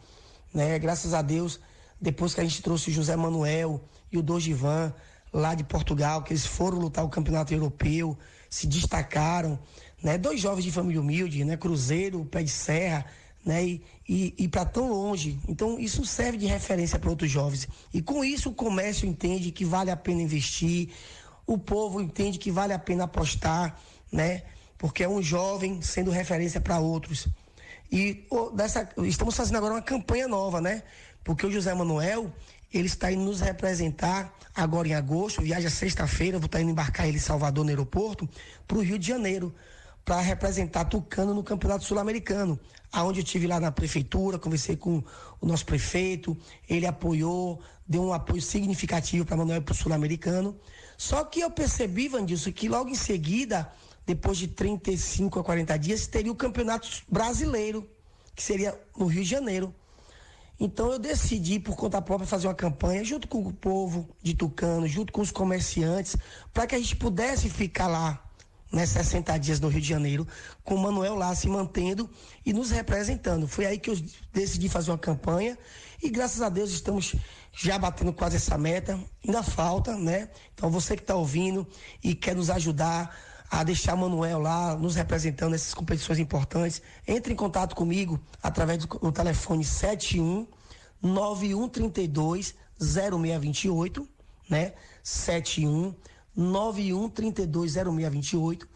né? Graças a Deus, depois que a gente trouxe o José Manuel e o Dogivan lá de Portugal, que eles foram lutar o campeonato europeu, se destacaram, né? Dois jovens de família humilde, né? Cruzeiro, Pé de Serra, né? E, e, e para tão longe. Então, isso serve de referência para outros jovens. E com isso, o comércio entende que vale a pena investir, o povo entende que vale a pena apostar, né? Porque é um jovem sendo referência para outros. E oh, dessa, estamos fazendo agora uma campanha nova, né? Porque o José Manuel, ele está indo nos representar agora em agosto, viaja sexta-feira, vou estar indo embarcar ele em Salvador no aeroporto, para o Rio de Janeiro, para representar Tucano no Campeonato Sul-Americano. Aonde eu tive lá na prefeitura, conversei com o nosso prefeito, ele apoiou, deu um apoio significativo para Manuel para o Sul-Americano. Só que eu percebi, Vandilson, que logo em seguida depois de 35 a 40 dias, teria o Campeonato Brasileiro, que seria no Rio de Janeiro. Então eu decidi, por conta própria, fazer uma campanha junto com o povo de Tucano, junto com os comerciantes, para que a gente pudesse ficar lá, né, 60 dias no Rio de Janeiro, com o Manuel lá se mantendo e nos representando. Foi aí que eu decidi fazer uma campanha e graças a Deus estamos já batendo quase essa meta. Ainda falta, né? Então você que está ouvindo e quer nos ajudar a deixar Manuel lá nos representando nessas competições importantes, entre em contato comigo através do, telefone 71 9132 0628, né? 71 9132 0628.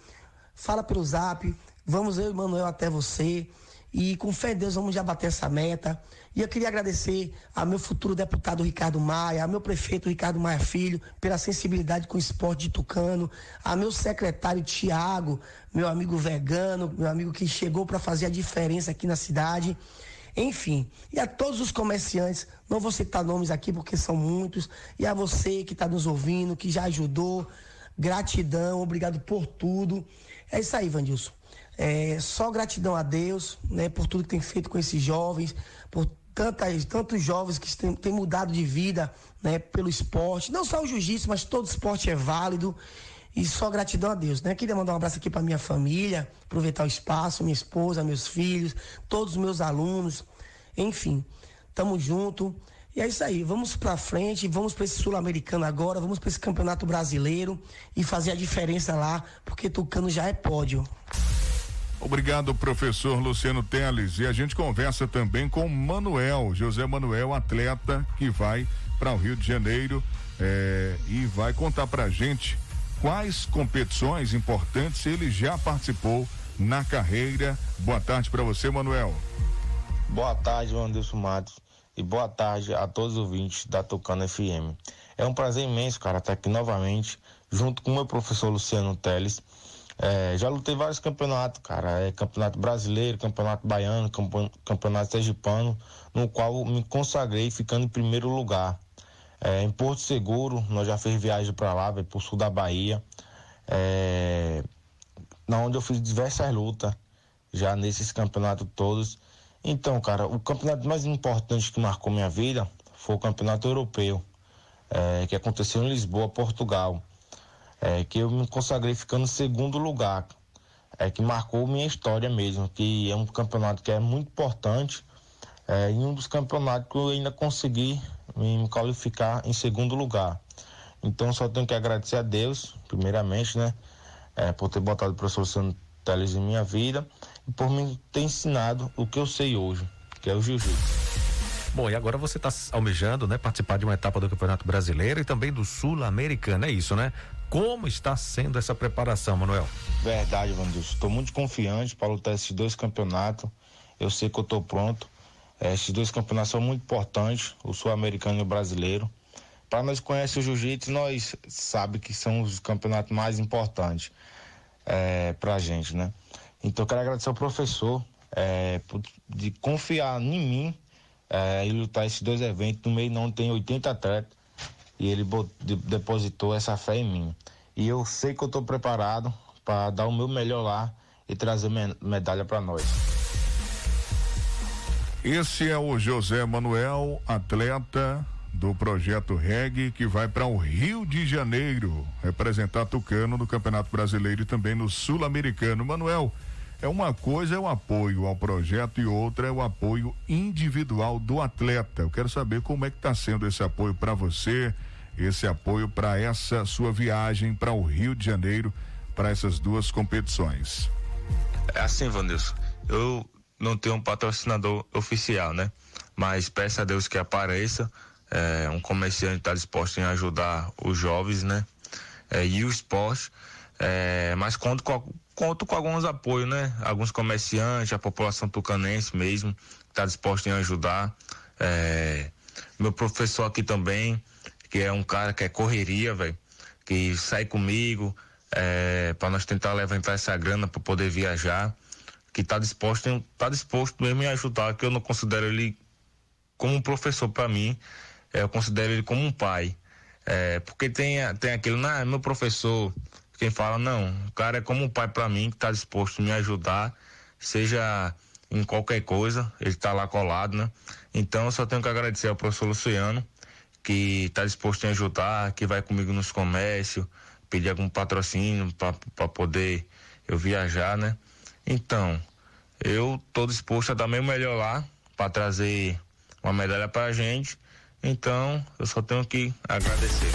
Fala pelo zap, vamos eu e Manuel até você. E com fé em Deus vamos já bater essa meta. E eu queria agradecer a meu futuro deputado Ricardo Maia, a meu prefeito Ricardo Maia Filho, pela sensibilidade com o esporte de Tucano, a meu secretário Tiago, meu amigo vegano, meu amigo que chegou para fazer a diferença aqui na cidade. Enfim, e a todos os comerciantes, não vou citar nomes aqui porque são muitos, e a você que está nos ouvindo, que já ajudou, gratidão, obrigado por tudo. É isso aí, Vandilson. É, só gratidão a Deus, né, por tudo que tem feito com esses jovens, por tantas, tantos jovens que têm, têm mudado de vida né, pelo esporte. Não só o jiu-jitsu, mas todo esporte é válido. E só gratidão a Deus, né? Queria mandar um abraço aqui para minha família, aproveitar o espaço, minha esposa, meus filhos, todos os meus alunos, enfim, tamo junto. E é isso aí, vamos para frente, vamos para esse sul-americano agora, vamos para esse campeonato brasileiro e fazer a diferença lá, porque Tucano já é pódio. Obrigado, professor Luciano Teles. E a gente conversa também com Manuel, José Manuel, atleta que vai para o Rio de Janeiro é, e vai contar para a gente quais competições importantes ele já participou na carreira. Boa tarde para você, Manuel. Boa tarde, Anderson Matos. E boa tarde a todos os ouvintes da Tocando FM. É um prazer imenso, cara, estar aqui novamente, junto com o meu professor Luciano Teles é, já lutei vários campeonatos, cara. É, campeonato brasileiro, campeonato baiano, campeonato sergipano, no qual me consagrei ficando em primeiro lugar. É, em Porto Seguro, nós já fez viagem para lá, para o sul da Bahia, é, na onde eu fiz diversas lutas, já nesses campeonatos todos. Então, cara, o campeonato mais importante que marcou minha vida foi o campeonato europeu, é, que aconteceu em Lisboa, Portugal é, que eu me consagrei ficando em segundo lugar, é, que marcou minha história mesmo, que é um campeonato que é muito importante é, e um dos campeonatos que eu ainda consegui me qualificar em segundo lugar. Então só tenho que agradecer a Deus, primeiramente, né, é, por ter botado o professor Santos Teles em minha vida e por me ter ensinado o que eu sei hoje, que é o jiu-jitsu. Bom, e agora você está almejando, né, participar de uma etapa do Campeonato Brasileiro e também do Sul-Americano, é isso, né? Como está sendo essa preparação, Manuel? Verdade, Vandilson. Estou muito confiante para lutar esses dois campeonatos. Eu sei que eu estou pronto. É, esses dois campeonatos são muito importantes, o sul-americano e o brasileiro. Para nós conhecer o jiu-jitsu, nós sabe que são os campeonatos mais importantes é, para a gente, né? Então, quero agradecer ao professor é, de confiar em mim é, e lutar esses dois eventos. No meio não tem 80 atletas e ele depositou essa fé em mim. E eu sei que eu estou preparado para dar o meu melhor lá e trazer medalha para nós. Esse é o José Manuel, atleta do projeto REG, que vai para o Rio de Janeiro representar Tucano no Campeonato Brasileiro e também no Sul-Americano. Manuel, é uma coisa é o apoio ao projeto e outra é o apoio individual do atleta. Eu quero saber como é que está sendo esse apoio para você, esse apoio para essa sua viagem para o Rio de Janeiro, para essas duas competições. É assim, Vanilson. Eu não tenho um patrocinador oficial, né? Mas peço a Deus que apareça é, um comerciante está disposto em ajudar os jovens, né? É, e o esporte, é, mas conto com, conto com alguns apoios, né? Alguns comerciantes, a população tucanense mesmo, está disposto em ajudar. É, meu professor aqui também, que é um cara que é correria, velho, que sai comigo é, para nós tentar levantar essa grana para poder viajar, que está disposto, tá disposto mesmo em ajudar, que eu não considero ele como um professor para mim, é, eu considero ele como um pai. É, porque tem, tem aquilo, não, meu professor, quem fala, não, o cara é como um pai para mim, que está disposto a me ajudar, seja em qualquer coisa, ele está lá colado, né? Então eu só tenho que agradecer ao professor Luciano, que está disposto a ajudar, que vai comigo nos comércios, pedir algum patrocínio para poder eu viajar, né? Então, eu estou disposto a dar meu melhor lá para trazer uma medalha para a gente então, eu só tenho que agradecer.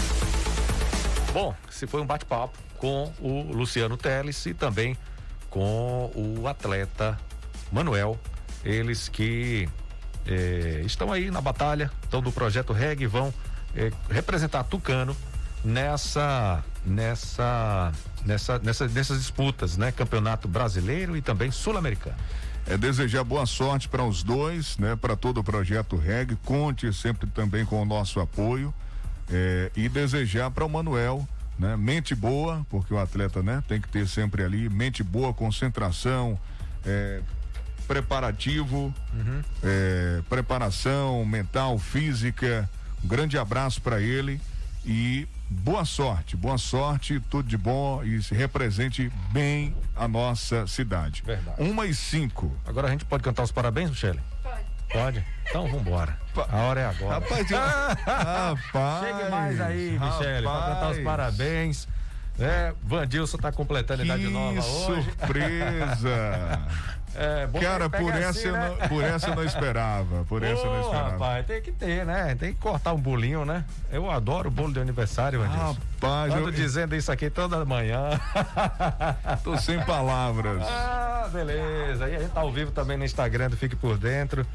Bom, se foi um bate-papo com o Luciano Teles e também com o atleta Manuel, eles que eh, estão aí na batalha, estão do projeto REG, vão eh, representar Tucano nessa nessa nessa, nessa nessas disputas, né? Campeonato brasileiro e também sul-americano é desejar boa sorte para os dois, né? Para todo o projeto REG, conte sempre também com o nosso apoio é, e desejar para o Manuel, né? Mente boa, porque o atleta, né? Tem que ter sempre ali mente boa, concentração, é, preparativo, uhum. é, preparação mental, física. Um grande abraço para ele e boa sorte, boa sorte, tudo de bom e se represente bem a nossa cidade. Verdade. Uma e cinco. Agora a gente pode cantar os parabéns, Michele? Pode. Pode? Então vambora. A hora é agora. Rapaz, eu... rapaz. Chegue mais aí, Michele, para cantar os parabéns. É, Vandilson tá completando a idade nova hoje. Surpresa! É, Cara, por essa, assim, né? não, por essa eu não esperava. Por essa eu não esperava. Rapaz, tem que ter, né? Tem que cortar um bolinho, né? Eu adoro bolo de aniversário, Vandilson. Rapaz, eu... dizendo isso aqui toda manhã. Tô sem palavras. Ah, beleza. E a gente tá ao vivo também no Instagram do Fique Por Dentro.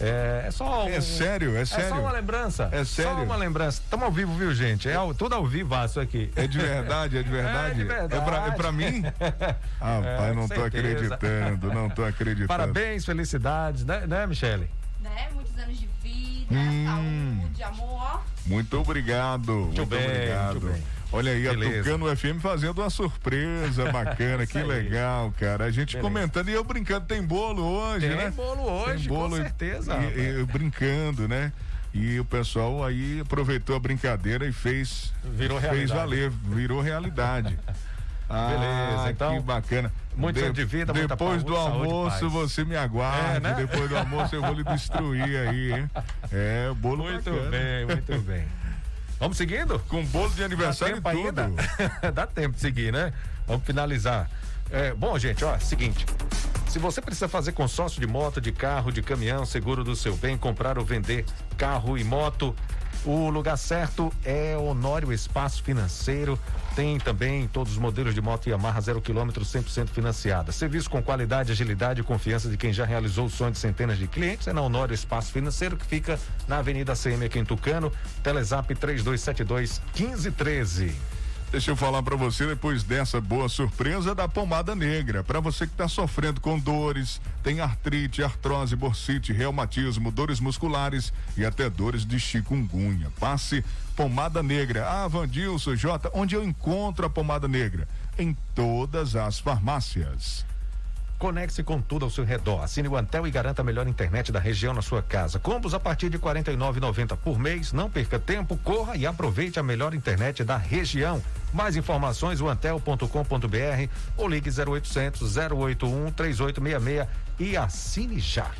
É, é só. Um, é sério, é sério. É só uma lembrança. É sério. Só uma lembrança. Estamos ao vivo, viu, gente? É ao, tudo ao vivo isso aqui. É de verdade, é de verdade. É, de verdade. é, pra, é pra mim? Rapaz, é, não tô acreditando, não tô acreditando. Parabéns, felicidades, né, né Michele? Né? Muitos anos de vida, hum, saúde, amor. Muito obrigado. Muito, muito bem, obrigado. Muito bem. Olha aí, Beleza. a Tucano FM fazendo uma surpresa bacana, que legal, cara. A gente Beleza. comentando e eu brincando, tem bolo hoje, tem né? Tem bolo hoje, tem bolo, com certeza. E, e, brincando, né? E o pessoal aí aproveitou a brincadeira e fez, virou fez valer, virou realidade. Ah, Beleza, então. Que bacana. Muito de, de vida, Depois do almoço, você me aguarde. É, né? Depois do almoço eu vou lhe destruir aí, hein? É, bolo Muito bacana. bem, muito bem. Vamos seguindo? Com bolo de aniversário e tudo. Dá tempo de seguir, né? Vamos finalizar. É, bom, gente, ó, seguinte. Se você precisa fazer consórcio de moto, de carro, de caminhão, seguro do seu bem, comprar ou vender carro e moto, o lugar certo é Honório Espaço Financeiro. Tem também todos os modelos de moto Yamaha zero quilômetro 100% financiada. Serviço com qualidade, agilidade e confiança de quem já realizou o sonho de centenas de clientes é na Honório Espaço Financeiro que fica na Avenida CM aqui em Tucano. Telezap 3272 1513. Deixa eu falar para você depois dessa boa surpresa da pomada negra. Para você que está sofrendo com dores, tem artrite, artrose, bursite, reumatismo, dores musculares e até dores de chikungunya. Passe pomada negra. Ah, Vandilson, J, onde eu encontro a pomada negra? Em todas as farmácias. Conecte-se com tudo ao seu redor. Assine o Antel e garanta a melhor internet da região na sua casa. Combos a partir de R$ 49,90 por mês. Não perca tempo, corra e aproveite a melhor internet da região. Mais informações, antel.com.br ou ligue 0800 081 3866 e assine já.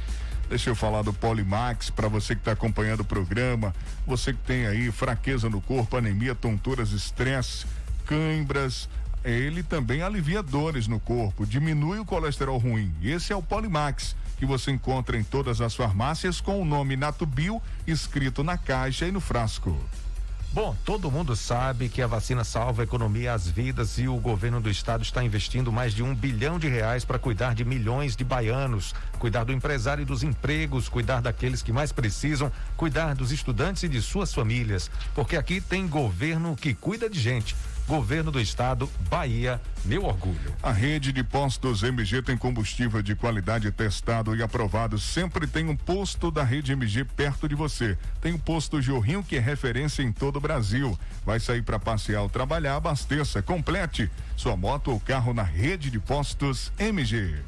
Deixa eu falar do Polimax para você que está acompanhando o programa, você que tem aí fraqueza no corpo, anemia, tonturas, estresse, cãibras, ele também alivia dores no corpo, diminui o colesterol ruim. Esse é o Polimax, que você encontra em todas as farmácias com o nome Natubio escrito na caixa e no frasco. Bom, todo mundo sabe que a vacina salva a economia as vidas e o governo do estado está investindo mais de um bilhão de reais para cuidar de milhões de baianos, cuidar do empresário e dos empregos, cuidar daqueles que mais precisam, cuidar dos estudantes e de suas famílias. Porque aqui tem governo que cuida de gente. Governo do Estado, Bahia, meu orgulho. A rede de postos MG tem combustível de qualidade testado e aprovado. Sempre tem um posto da rede MG perto de você. Tem o posto Jorrinho que é referência em todo o Brasil. Vai sair para passear ou trabalhar, abasteça, complete sua moto ou carro na rede de postos MG.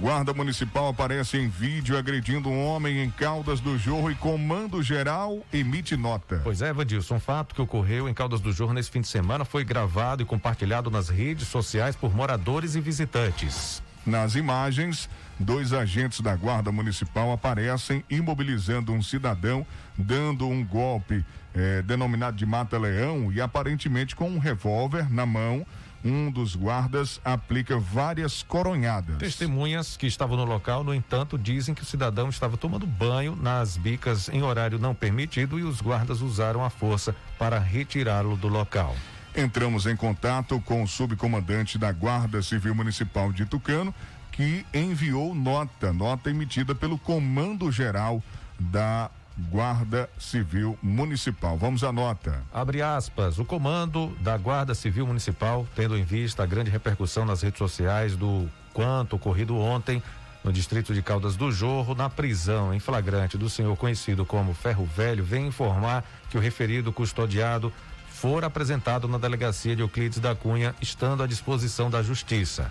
Guarda Municipal aparece em vídeo agredindo um homem em Caldas do Jorro e Comando Geral emite nota. Pois é, Vandilson, um fato que ocorreu em Caldas do Jorro nesse fim de semana foi gravado e compartilhado nas redes sociais por moradores e visitantes. Nas imagens, dois agentes da Guarda Municipal aparecem imobilizando um cidadão, dando um golpe eh, denominado de mata-leão e aparentemente com um revólver na mão um dos guardas aplica várias coronhadas. Testemunhas que estavam no local, no entanto, dizem que o cidadão estava tomando banho nas bicas em horário não permitido e os guardas usaram a força para retirá-lo do local. Entramos em contato com o subcomandante da Guarda Civil Municipal de Tucano, que enviou nota, nota emitida pelo Comando Geral da Guarda Civil Municipal. Vamos à nota. Abre aspas. O comando da Guarda Civil Municipal, tendo em vista a grande repercussão nas redes sociais do quanto ocorrido ontem no distrito de Caldas do Jorro, na prisão em flagrante do senhor conhecido como Ferro Velho, vem informar que o referido custodiado for apresentado na delegacia de Euclides da Cunha, estando à disposição da Justiça.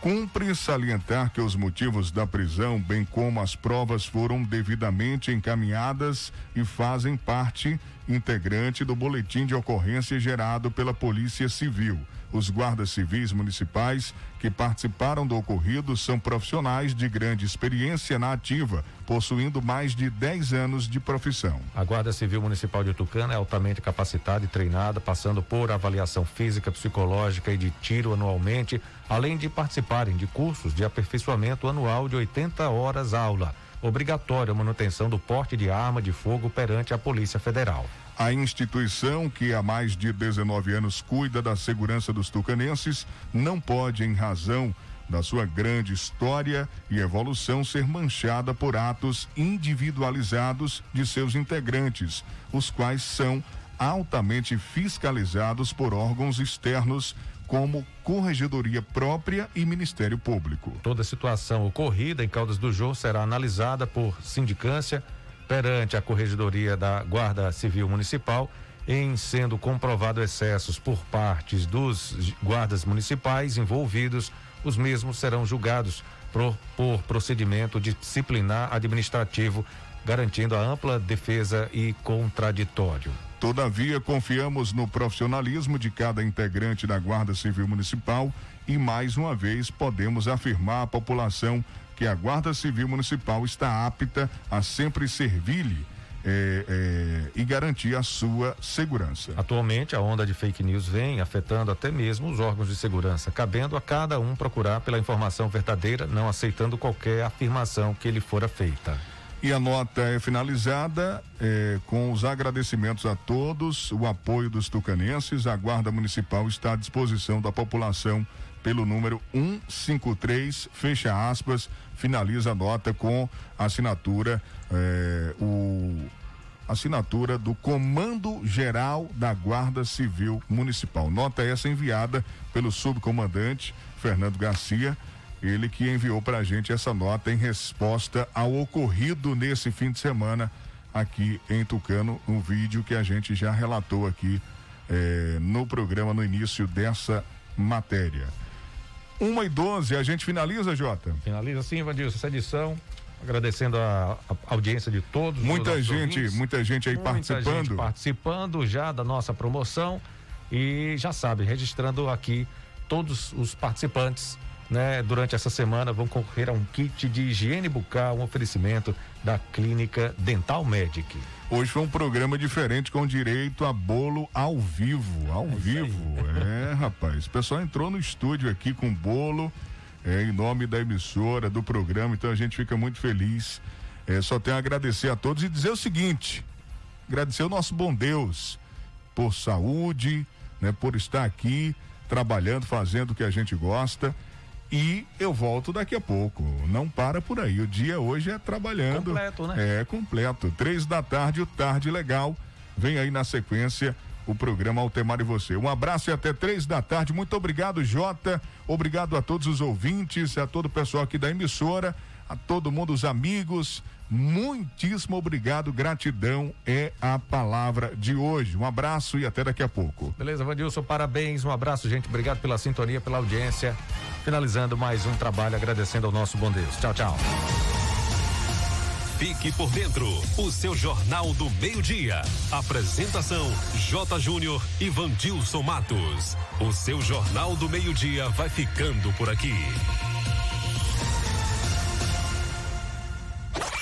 Cumpre salientar que os motivos da prisão, bem como as provas, foram devidamente encaminhadas e fazem parte integrante do boletim de ocorrência gerado pela Polícia Civil. Os guardas civis municipais que participaram do ocorrido são profissionais de grande experiência na ativa, possuindo mais de 10 anos de profissão. A Guarda Civil Municipal de Tucana é altamente capacitada e treinada, passando por avaliação física, psicológica e de tiro anualmente, além de participarem de cursos de aperfeiçoamento anual de 80 horas aula. Obrigatória a manutenção do porte de arma de fogo perante a Polícia Federal. A instituição que há mais de 19 anos cuida da segurança dos tucanenses não pode, em razão da sua grande história e evolução, ser manchada por atos individualizados de seus integrantes, os quais são altamente fiscalizados por órgãos externos como Corregedoria Própria e Ministério Público. Toda situação ocorrida em Caldas do Jô será analisada por sindicância perante a Corregedoria da Guarda Civil Municipal, em sendo comprovado excessos por partes dos guardas municipais envolvidos, os mesmos serão julgados por, por procedimento disciplinar administrativo, garantindo a ampla defesa e contraditório. Todavia, confiamos no profissionalismo de cada integrante da Guarda Civil Municipal e, mais uma vez, podemos afirmar à população que a Guarda Civil Municipal está apta a sempre servir-lhe é, é, e garantir a sua segurança. Atualmente, a onda de fake news vem afetando até mesmo os órgãos de segurança, cabendo a cada um procurar pela informação verdadeira, não aceitando qualquer afirmação que lhe fora feita. E a nota é finalizada é, com os agradecimentos a todos, o apoio dos tucanenses. A Guarda Municipal está à disposição da população pelo número 153, fecha aspas, finaliza a nota com a assinatura, eh, o assinatura do Comando Geral da Guarda Civil Municipal. Nota essa enviada pelo subcomandante Fernando Garcia, ele que enviou para a gente essa nota em resposta ao ocorrido nesse fim de semana aqui em Tucano, um vídeo que a gente já relatou aqui eh, no programa no início dessa matéria. 1 e 12, a gente finaliza, Jota? Finaliza sim, Vandilson, essa edição. Agradecendo a, a audiência de todos. Muita gente, ouvintes. muita gente aí muita participando. Gente participando já da nossa promoção e já sabe, registrando aqui todos os participantes né, durante essa semana vão concorrer a um kit de higiene bucal, um oferecimento da Clínica Dental Medic. Hoje foi um programa diferente com direito a bolo ao vivo, ao é vivo. É, rapaz, o pessoal entrou no estúdio aqui com bolo, é, em nome da emissora, do programa, então a gente fica muito feliz. É, só tenho a agradecer a todos e dizer o seguinte: agradecer o nosso bom Deus por saúde, né, por estar aqui trabalhando, fazendo o que a gente gosta. E eu volto daqui a pouco. Não para por aí. O dia hoje é trabalhando. Completo, né? É completo. Três da tarde, o Tarde Legal. Vem aí na sequência o programa Altemar e você. Um abraço e até três da tarde. Muito obrigado, Jota. Obrigado a todos os ouvintes, a todo o pessoal aqui da emissora, a todo mundo, os amigos. Muitíssimo obrigado, gratidão é a palavra de hoje. Um abraço e até daqui a pouco. Beleza, Vandilson, parabéns, um abraço, gente. Obrigado pela sintonia, pela audiência. Finalizando mais um trabalho, agradecendo ao nosso bom Deus. Tchau, tchau. Fique por dentro, o seu Jornal do Meio-Dia. Apresentação: J. Júnior e Vandilson Matos. O seu Jornal do Meio-Dia vai ficando por aqui.